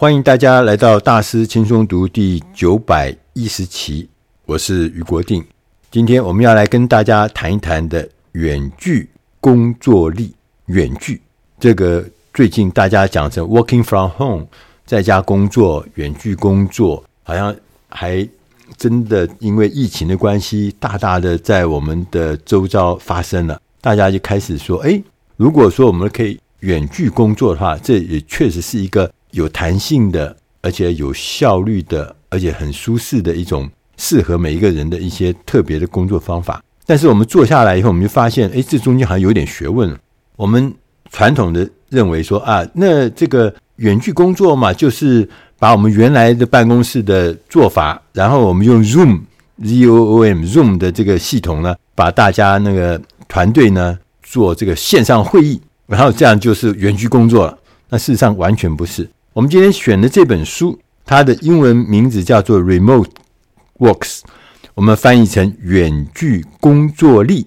欢迎大家来到大师轻松读第九百一十期，我是于国定。今天我们要来跟大家谈一谈的远距工作力。远距这个最近大家讲成 working from home，在家工作、远距工作，好像还真的因为疫情的关系，大大的在我们的周遭发生了。大家就开始说：“哎，如果说我们可以远距工作的话，这也确实是一个。”有弹性的，而且有效率的，而且很舒适的一种适合每一个人的一些特别的工作方法。但是我们做下来以后，我们就发现，哎，这中间好像有点学问。我们传统的认为说啊，那这个远距工作嘛，就是把我们原来的办公室的做法，然后我们用 Zoom、Z O O M、Zoom 的这个系统呢，把大家那个团队呢做这个线上会议，然后这样就是远距工作了。那事实上完全不是。我们今天选的这本书，它的英文名字叫做《Remote Works》，我们翻译成“远距工作力”。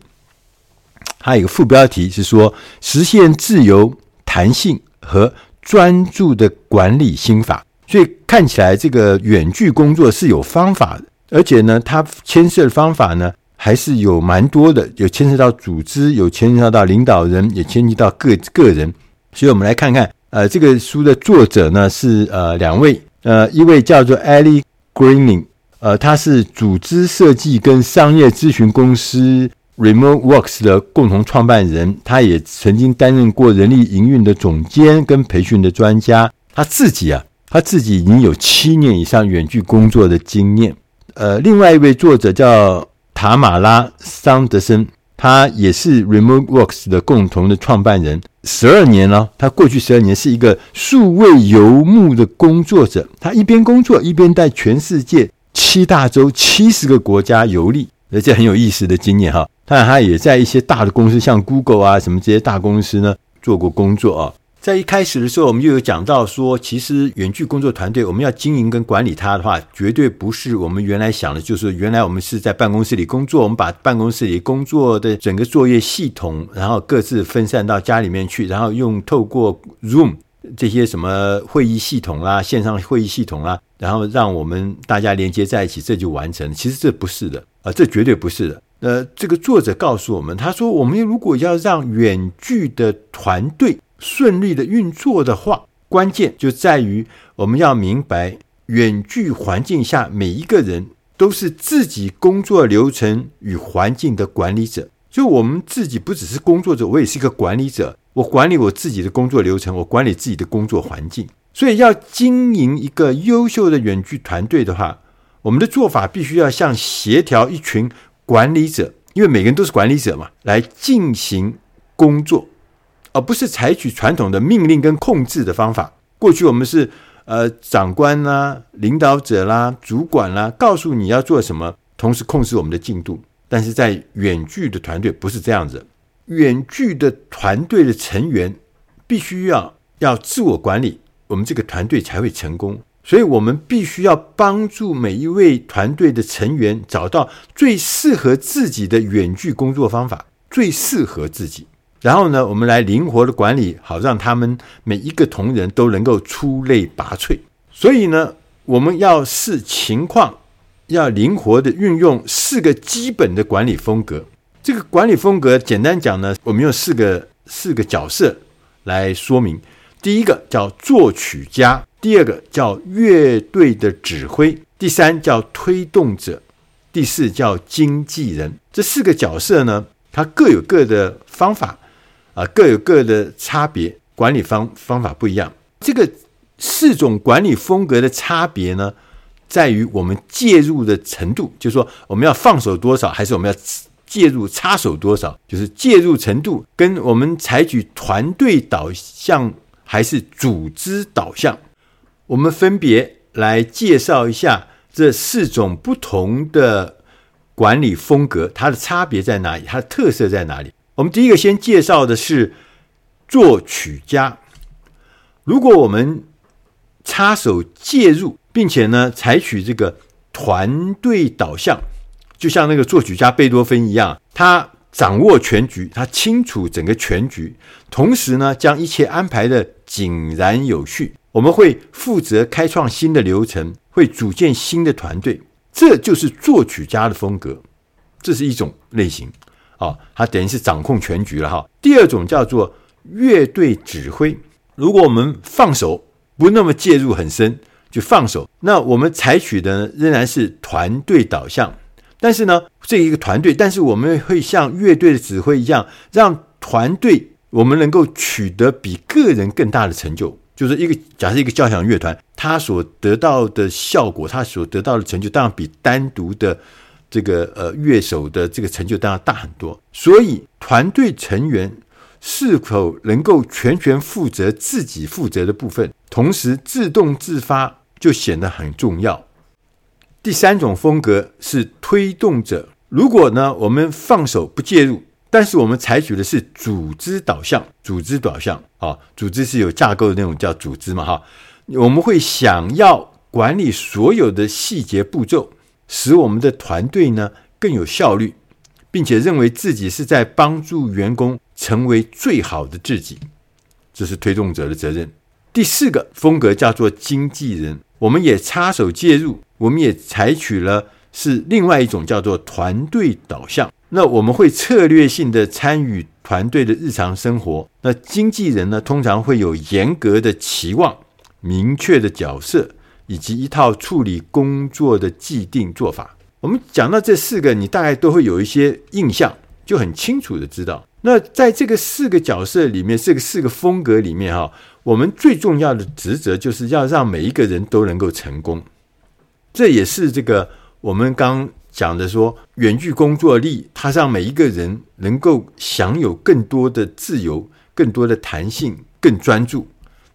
它有一个副标题是说：“实现自由、弹性和专注的管理心法”。所以看起来，这个远距工作是有方法的，而且呢，它牵涉的方法呢，还是有蛮多的，有牵涉到组织，有牵涉到领导人，也牵涉到个个人。所以我们来看看。呃，这个书的作者呢是呃两位，呃，一位叫做 Ellie Greening，呃，他是组织设计跟商业咨询公司 Remote Works 的共同创办人，他也曾经担任过人力营运的总监跟培训的专家。他自己啊，他自己已经有七年以上远距工作的经验。呃，另外一位作者叫塔玛拉桑德森。他也是 Remote Works 的共同的创办人，十二年了。他过去十二年是一个数位游牧的工作者，他一边工作一边在全世界七大洲七十个国家游历，而且很有意思的经验哈。当然，他也在一些大的公司，像 Google 啊什么这些大公司呢做过工作啊。在一开始的时候，我们就有讲到说，其实远距工作团队，我们要经营跟管理它的话，绝对不是我们原来想的，就是原来我们是在办公室里工作，我们把办公室里工作的整个作业系统，然后各自分散到家里面去，然后用透过 Zoom 这些什么会议系统啦、线上会议系统啦，然后让我们大家连接在一起，这就完成。其实这不是的啊，这绝对不是的。呃，这个作者告诉我们，他说，我们如果要让远距的团队顺利的运作的话，关键就在于我们要明白，远距环境下每一个人都是自己工作流程与环境的管理者。就我们自己不只是工作者，我也是一个管理者。我管理我自己的工作流程，我管理自己的工作环境。所以要经营一个优秀的远距团队的话，我们的做法必须要像协调一群管理者，因为每个人都是管理者嘛，来进行工作。而不是采取传统的命令跟控制的方法。过去我们是呃长官啦、领导者啦、主管啦、告诉你要做什么，同时控制我们的进度。但是在远距的团队不是这样子，远距的团队的成员必须要要自我管理，我们这个团队才会成功。所以我们必须要帮助每一位团队的成员找到最适合自己的远距工作方法，最适合自己。然后呢，我们来灵活的管理，好让他们每一个同仁都能够出类拔萃。所以呢，我们要视情况，要灵活的运用四个基本的管理风格。这个管理风格简单讲呢，我们用四个四个角色来说明。第一个叫作曲家，第二个叫乐队的指挥，第三叫推动者，第四叫经纪人。这四个角色呢，它各有各的方法。啊，各有各的差别，管理方方法不一样。这个四种管理风格的差别呢，在于我们介入的程度，就是说我们要放手多少，还是我们要介入插手多少，就是介入程度跟我们采取团队导向还是组织导向。我们分别来介绍一下这四种不同的管理风格，它的差别在哪里，它的特色在哪里。我们第一个先介绍的是作曲家。如果我们插手介入，并且呢采取这个团队导向，就像那个作曲家贝多芬一样，他掌握全局，他清楚整个全局，同时呢将一切安排得井然有序。我们会负责开创新的流程，会组建新的团队，这就是作曲家的风格。这是一种类型啊，他等于是掌控全局了哈。第二种叫做乐队指挥。如果我们放手，不那么介入很深，就放手，那我们采取的仍然是团队导向。但是呢，这一个团队，但是我们会像乐队的指挥一样，让团队我们能够取得比个人更大的成就。就是一个假设一个交响乐团，他所得到的效果，他所得到的成就，当然比单独的这个呃乐手的这个成就当然大很多。所以团队成员是否能够全权负责自己负责的部分，同时自动自发，就显得很重要。第三种风格是推动者。如果呢，我们放手不介入。但是我们采取的是组织导向，组织导向啊，组织是有架构的那种叫组织嘛哈。我们会想要管理所有的细节步骤，使我们的团队呢更有效率，并且认为自己是在帮助员工成为最好的自己，这是推动者的责任。第四个风格叫做经纪人，我们也插手介入，我们也采取了是另外一种叫做团队导向。那我们会策略性的参与团队的日常生活。那经纪人呢，通常会有严格的期望、明确的角色，以及一套处理工作的既定做法。我们讲到这四个，你大概都会有一些印象，就很清楚的知道。那在这个四个角色里面，这个四个风格里面，哈，我们最重要的职责就是要让每一个人都能够成功。这也是这个我们刚。讲的说，远距工作力，它让每一个人能够享有更多的自由、更多的弹性、更专注，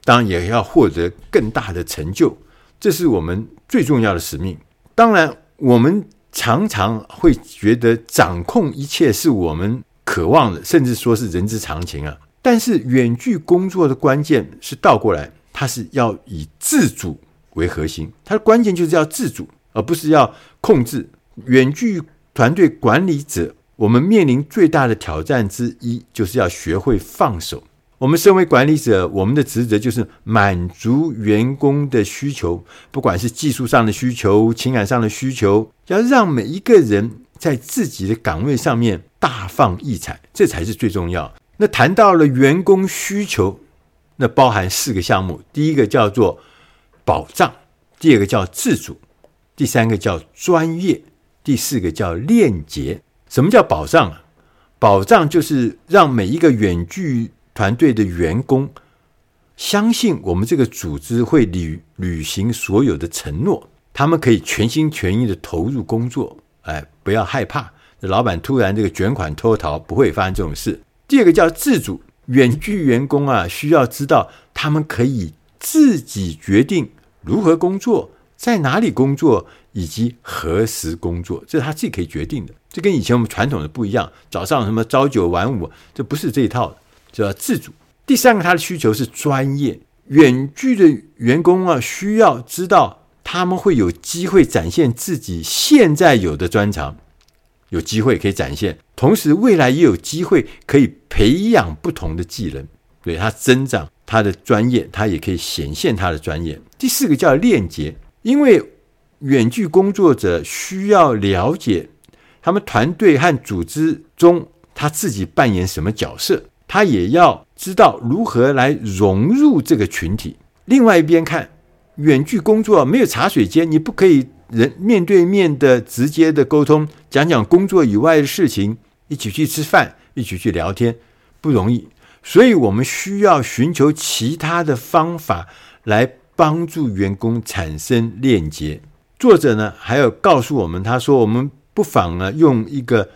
当然也要获得更大的成就，这是我们最重要的使命。当然，我们常常会觉得掌控一切是我们渴望的，甚至说是人之常情啊。但是，远距工作的关键是倒过来，它是要以自主为核心，它的关键就是要自主，而不是要控制。远距团队管理者，我们面临最大的挑战之一，就是要学会放手。我们身为管理者，我们的职责就是满足员工的需求，不管是技术上的需求、情感上的需求，要让每一个人在自己的岗位上面大放异彩，这才是最重要。那谈到了员工需求，那包含四个项目：第一个叫做保障，第二个叫自主，第三个叫专业。第四个叫链接，什么叫保障啊？保障就是让每一个远距团队的员工相信我们这个组织会履履行所有的承诺，他们可以全心全意的投入工作，哎，不要害怕，老板突然这个卷款脱逃，不会发生这种事。第二个叫自主，远距员工啊，需要知道他们可以自己决定如何工作，在哪里工作。以及何时工作，这是他自己可以决定的。这跟以前我们传统的不一样，早上什么朝九晚五，这不是这一套的，叫自主。第三个，他的需求是专业。远距的员工啊，需要知道他们会有机会展现自己现在有的专长，有机会可以展现，同时未来也有机会可以培养不同的技能，对他增长他的专业，他也可以显现他的专业。第四个叫链接，因为。远距工作者需要了解他们团队和组织中他自己扮演什么角色，他也要知道如何来融入这个群体。另外一边看，远距工作没有茶水间，你不可以人面对面的直接的沟通，讲讲工作以外的事情，一起去吃饭，一起去聊天，不容易。所以我们需要寻求其他的方法来帮助员工产生链接。作者呢，还有告诉我们，他说我们不妨呢用一个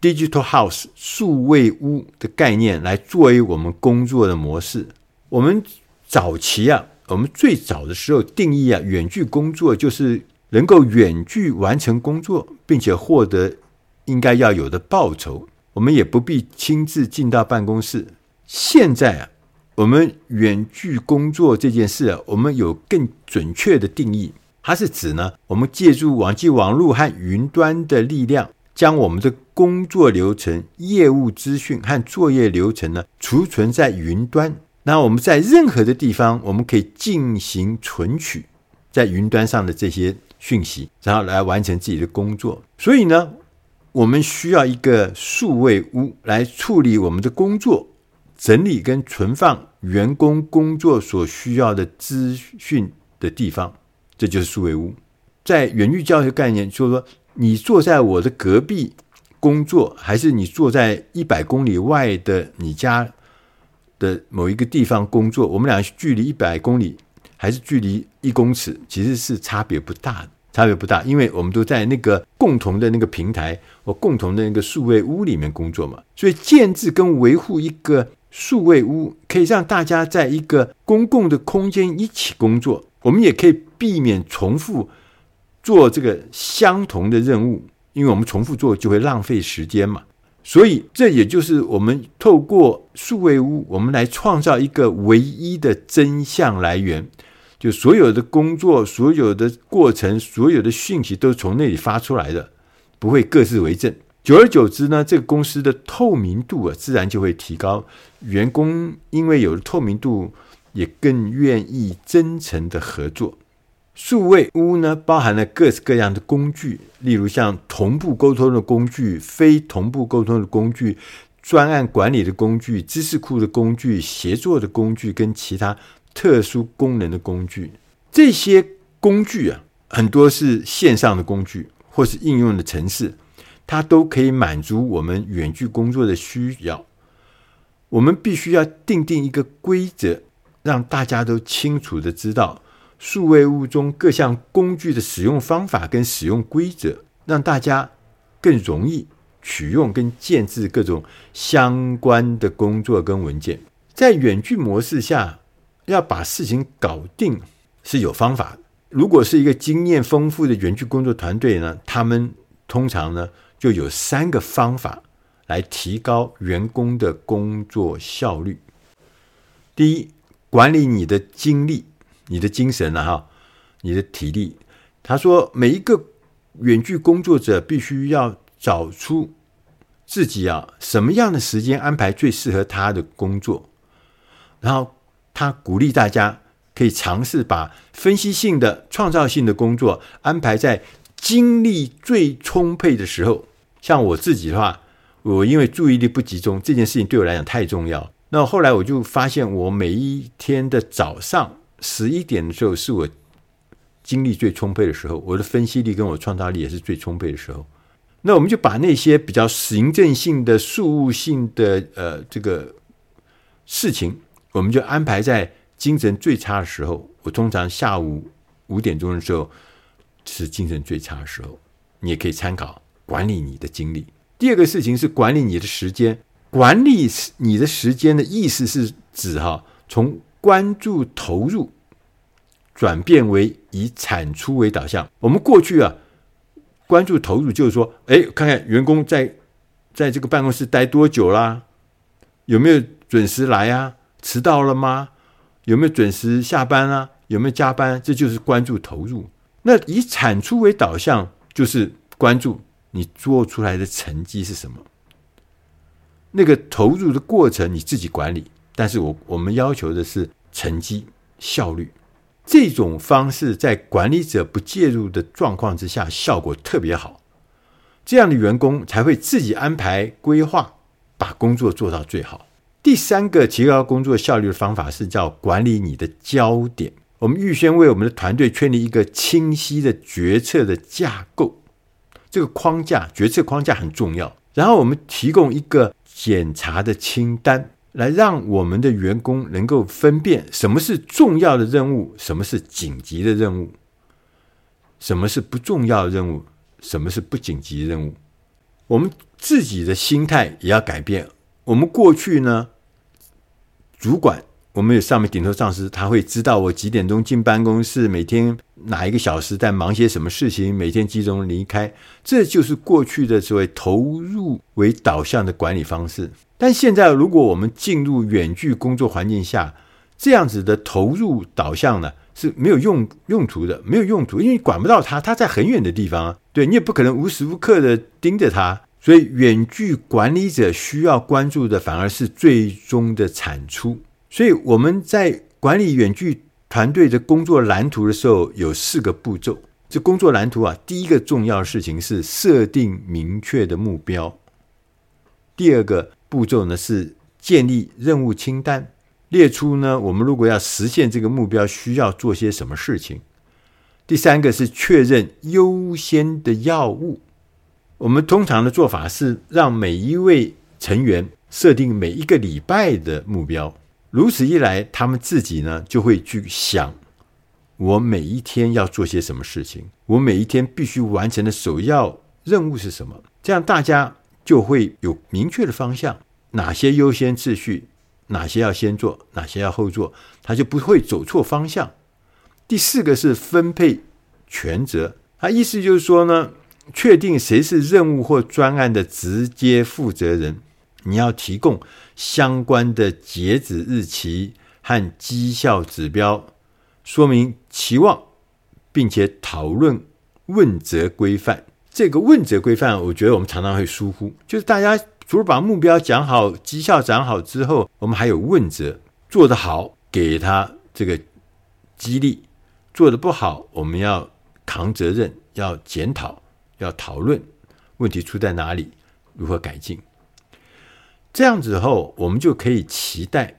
digital house 数位屋的概念来作为我们工作的模式。我们早期啊，我们最早的时候定义啊，远距工作就是能够远距完成工作，并且获得应该要有的报酬。我们也不必亲自进到办公室。现在啊，我们远距工作这件事啊，我们有更准确的定义。它是指呢，我们借助网际网络和云端的力量，将我们的工作流程、业务资讯和作业流程呢储存在云端。那我们在任何的地方，我们可以进行存取在云端上的这些讯息，然后来完成自己的工作。所以呢，我们需要一个数位屋来处理我们的工作，整理跟存放员工工作所需要的资讯的地方，这就是数位屋。在远距教学概念，就是说，你坐在我的隔壁工作，还是你坐在一百公里外的你家的某一个地方工作，我们俩距离一百公里，还是距离一公尺，其实是差别不大的，差别不大，因为我们都在那个共同的那个平台或共同的那个数位屋里面工作嘛。所以建置跟维护一个数位屋，可以让大家在一个公共的空间一起工作，我们也可以避免重复做这个相同的任务。因为我们重复做就会浪费时间嘛，所以这也就是我们透过数位屋，我们来创造一个唯一的真相来源，就所有的工作、所有的过程、所有的讯息都是从那里发出来的，不会各自为政。久而久之呢，这个公司的透明度啊，自然就会提高。员工因为有了透明度，也更愿意真诚的合作。数位屋呢，包含了各式各样的工具，例如像同步沟通的工具、非同步沟通的工具、专案管理的工具、知识库的工具、协作的工具，跟其他特殊功能的工具。这些工具啊，很多是线上的工具，或是应用的程式，它都可以满足我们远距工作的需要。我们必须要订定一个规则，让大家都清楚地知道。数位物中各项工具的使用方法跟使用规则，让大家更容易取用跟建置各种相关的工作跟文件。在远距模式下，要把事情搞定是有方法的。如果是一个经验丰富的远距工作团队呢，他们通常呢就有三个方法来提高员工的工作效率。第一，管理你的精力。你的精神啊，哈，你的体力。他说，每一个远距工作者必须要找出自己啊什么样的时间安排最适合他的工作，然后他鼓励大家可以尝试把分析性的、创造性的工作安排在精力最充沛的时候。像我自己的话，我因为注意力不集中，这件事情对我来讲太重要。那后来我就发现，我每一天的早上。十一点的时候是我精力最充沛的时候，我的分析力跟我创造力也是最充沛的时候。那我们就把那些比较行政性的、事务性的呃这个事情，我们就安排在精神最差的时候。我通常下午五点钟的时候是精神最差的时候，你也可以参考管理你的精力。第二个事情是管理你的时间，管理你的时间的意思是指哈从。关注投入转变为以产出为导向。我们过去啊，关注投入就是说，哎，看看员工在在这个办公室待多久啦，有没有准时来啊？迟到了吗？有没有准时下班啊？有没有加班？这就是关注投入。那以产出为导向，就是关注你做出来的成绩是什么。那个投入的过程你自己管理。但是我我们要求的是成绩效率，这种方式在管理者不介入的状况之下，效果特别好。这样的员工才会自己安排规划，把工作做到最好。第三个提高工作效率的方法是叫管理你的焦点。我们预先为我们的团队确立一个清晰的决策的架构，这个框架决策框架很重要。然后我们提供一个检查的清单。来让我们的员工能够分辨什么是重要的任务，什么是紧急的任务，什么是不重要的任务，什么是不紧急的任务。我们自己的心态也要改变。我们过去呢，主管，我们有上面顶头上司，他会知道我几点钟进办公室，每天哪一个小时在忙些什么事情，每天几点钟离开。这就是过去的所谓投入为导向的管理方式。但现在，如果我们进入远距工作环境下，这样子的投入导向呢，是没有用用途的，没有用途，因为你管不到他，他在很远的地方啊，对，你也不可能无时无刻的盯着他，所以远距管理者需要关注的反而是最终的产出，所以我们在管理远距团队的工作蓝图的时候，有四个步骤。这工作蓝图啊，第一个重要的事情是设定明确的目标。第二个步骤呢是建立任务清单，列出呢我们如果要实现这个目标需要做些什么事情。第三个是确认优先的要务。我们通常的做法是让每一位成员设定每一个礼拜的目标，如此一来，他们自己呢就会去想。我每一天要做些什么事情？我每一天必须完成的首要任务是什么？这样大家就会有明确的方向，哪些优先次序，哪些要先做，哪些要后做，他就不会走错方向。第四个是分配权责，他意思就是说呢，确定谁是任务或专案的直接负责人，你要提供相关的截止日期和绩效指标。说明期望，并且讨论问责规范。这个问责规范，我觉得我们常常会疏忽。就是大家除了把目标讲好、绩效讲好之后，我们还有问责。做得好，给他这个激励；做得不好，我们要扛责任，要检讨，要讨论问题出在哪里，如何改进。这样子后，我们就可以期待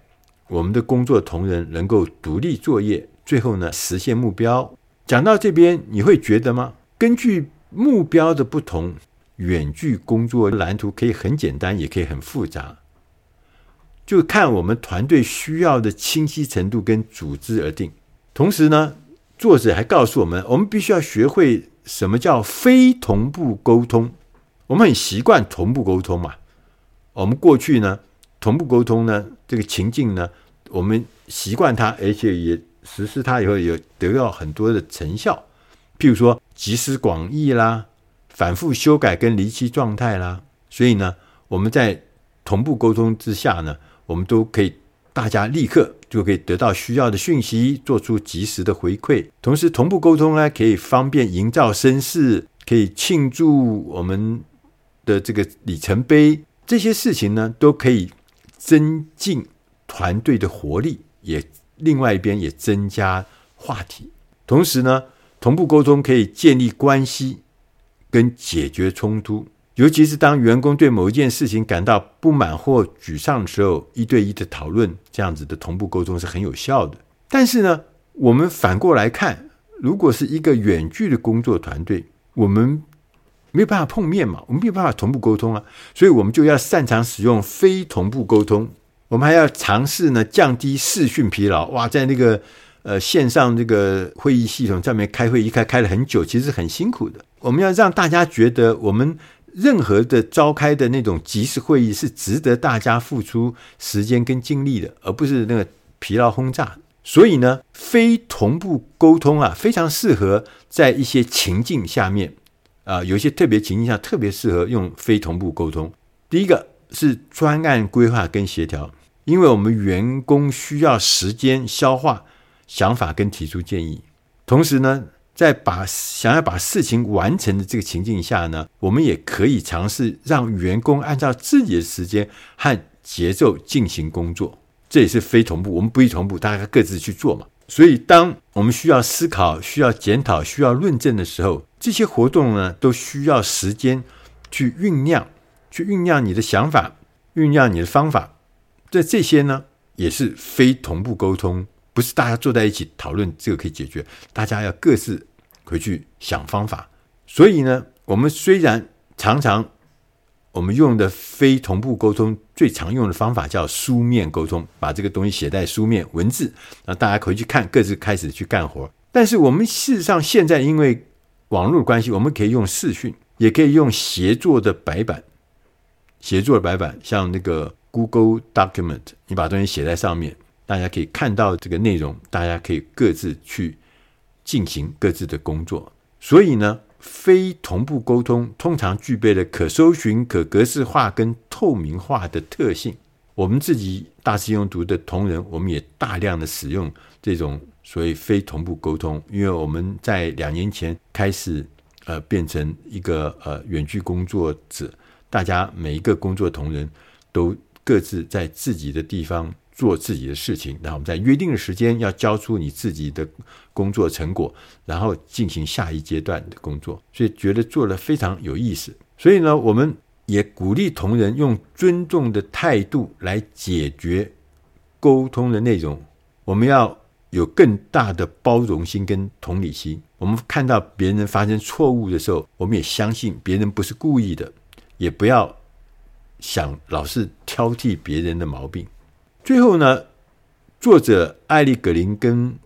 我们的工作同仁能够独立作业。最后呢，实现目标。讲到这边，你会觉得吗？根据目标的不同，远距工作蓝图可以很简单，也可以很复杂，就看我们团队需要的清晰程度跟组织而定。同时呢，作者还告诉我们，我们必须要学会什么叫非同步沟通。我们很习惯同步沟通嘛，我们过去呢，同步沟通呢，这个情境呢，我们习惯它，而且也。实施它以后有得到很多的成效，譬如说集思广益啦，反复修改跟离期状态啦，所以呢，我们在同步沟通之下呢，我们都可以大家立刻就可以得到需要的讯息，做出及时的回馈。同时，同步沟通呢，可以方便营造声势，可以庆祝我们的这个里程碑，这些事情呢，都可以增进团队的活力，也。另外一边也增加话题，同时呢，同步沟通可以建立关系跟解决冲突，尤其是当员工对某一件事情感到不满或沮丧的时候，一对一的讨论，这样子的同步沟通是很有效的。但是呢，我们反过来看，如果是一个远距的工作团队，我们没有办法碰面嘛，我们没有办法同步沟通啊，所以我们就要擅长使用非同步沟通。我们还要尝试呢，降低视讯疲劳。哇，在那个呃线上这个会议系统上面开会，一开开了很久，其实很辛苦的。我们要让大家觉得，我们任何的召开的那种即时会议是值得大家付出时间跟精力的，而不是那个疲劳轰炸。所以呢，非同步沟通啊，非常适合在一些情境下面啊、有一些特别情境下特别适合用非同步沟通。第一个是专案规划跟协调。因为我们员工需要时间消化想法跟提出建议，同时呢，在把想要把事情完成的这个情境下呢，我们也可以尝试让员工按照自己的时间和节奏进行工作。这也是非同步，我们不一同步，大家各自去做嘛。所以，当我们需要思考、需要检讨、需要论证的时候，这些活动呢，都需要时间去酝酿，去酝酿你的想法，酝酿你的方法。这这些呢，也是非同步沟通，不是大家坐在一起讨论这个可以解决，大家要各自回去想方法。所以呢，我们虽然常常我们用的非同步沟通最常用的方法叫书面沟通，把这个东西写在书面文字，那大家回去看，各自开始去干活。但是我们事实上现在因为网络关系，我们可以用视讯，也可以用协作的白板，协作的白板像那个。Google Document，你把东西写在上面，大家可以看到这个内容，大家可以各自去进行各自的工作。所以呢，非同步沟通通常具备了可搜寻、可格式化跟透明化的特性。我们自己大师兄读的同仁，我们也大量的使用这种所谓非同步沟通，因为我们在两年前开始呃变成一个呃远距工作者，大家每一个工作同仁都。各自在自己的地方做自己的事情，然后我们在约定的时间要交出你自己的工作成果，然后进行下一阶段的工作。所以觉得做得非常有意思。所以呢，我们也鼓励同仁用尊重的态度来解决沟通的内容。我们要有更大的包容心跟同理心。我们看到别人发生错误的时候，我们也相信别人不是故意的，也不要想老是挑剔别人的毛病。最后呢，作者艾利格林跟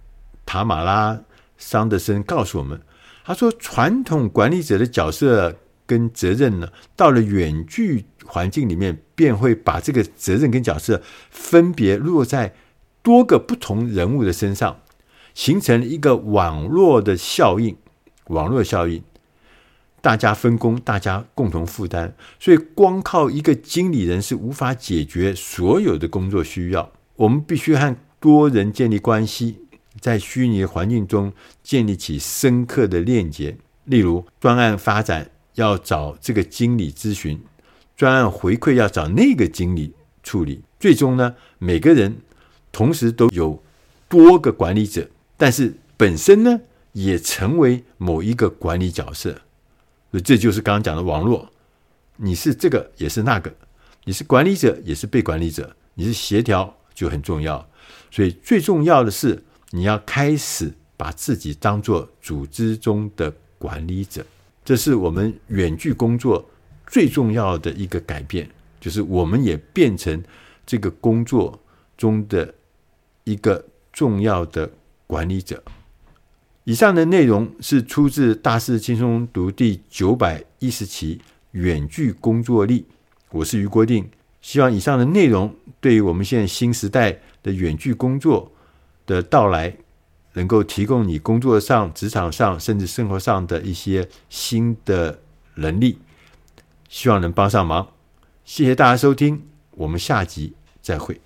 塔玛拉桑德森告诉我们，他说，传统管理者的角色跟责任呢，到了远距环境里面，便会把这个责任跟角色分别落在多个不同人物的身上，形成一个网络的效应。网络效应，大家分工，大家共同负担，所以光靠一个经理人是无法解决所有的工作需要。我们必须和多人建立关系，在虚拟环境中建立起深刻的链接。例如，专案发展要找这个经理咨询，专案回馈要找那个经理处理。最终呢，每个人同时都有多个管理者，但是本身呢，也成为某一个管理角色。所以这就是刚刚讲的网络，你是这个也是那个，你是管理者也是被管理者，你是协调就很重要。所以最重要的是你要开始把自己当做组织中的管理者，这是我们远距工作最重要的一个改变，就是我们也变成这个工作中的一个重要的管理者。以上的内容是出自《大师轻松读》第九百一十期《远距工作力》，我是余国定。希望以上的内容对于我们现在新时代的远距工作的到来，能够提供你工作上、职场上甚至生活上的一些新的能力，希望能帮上忙。谢谢大家收听，我们下集再会。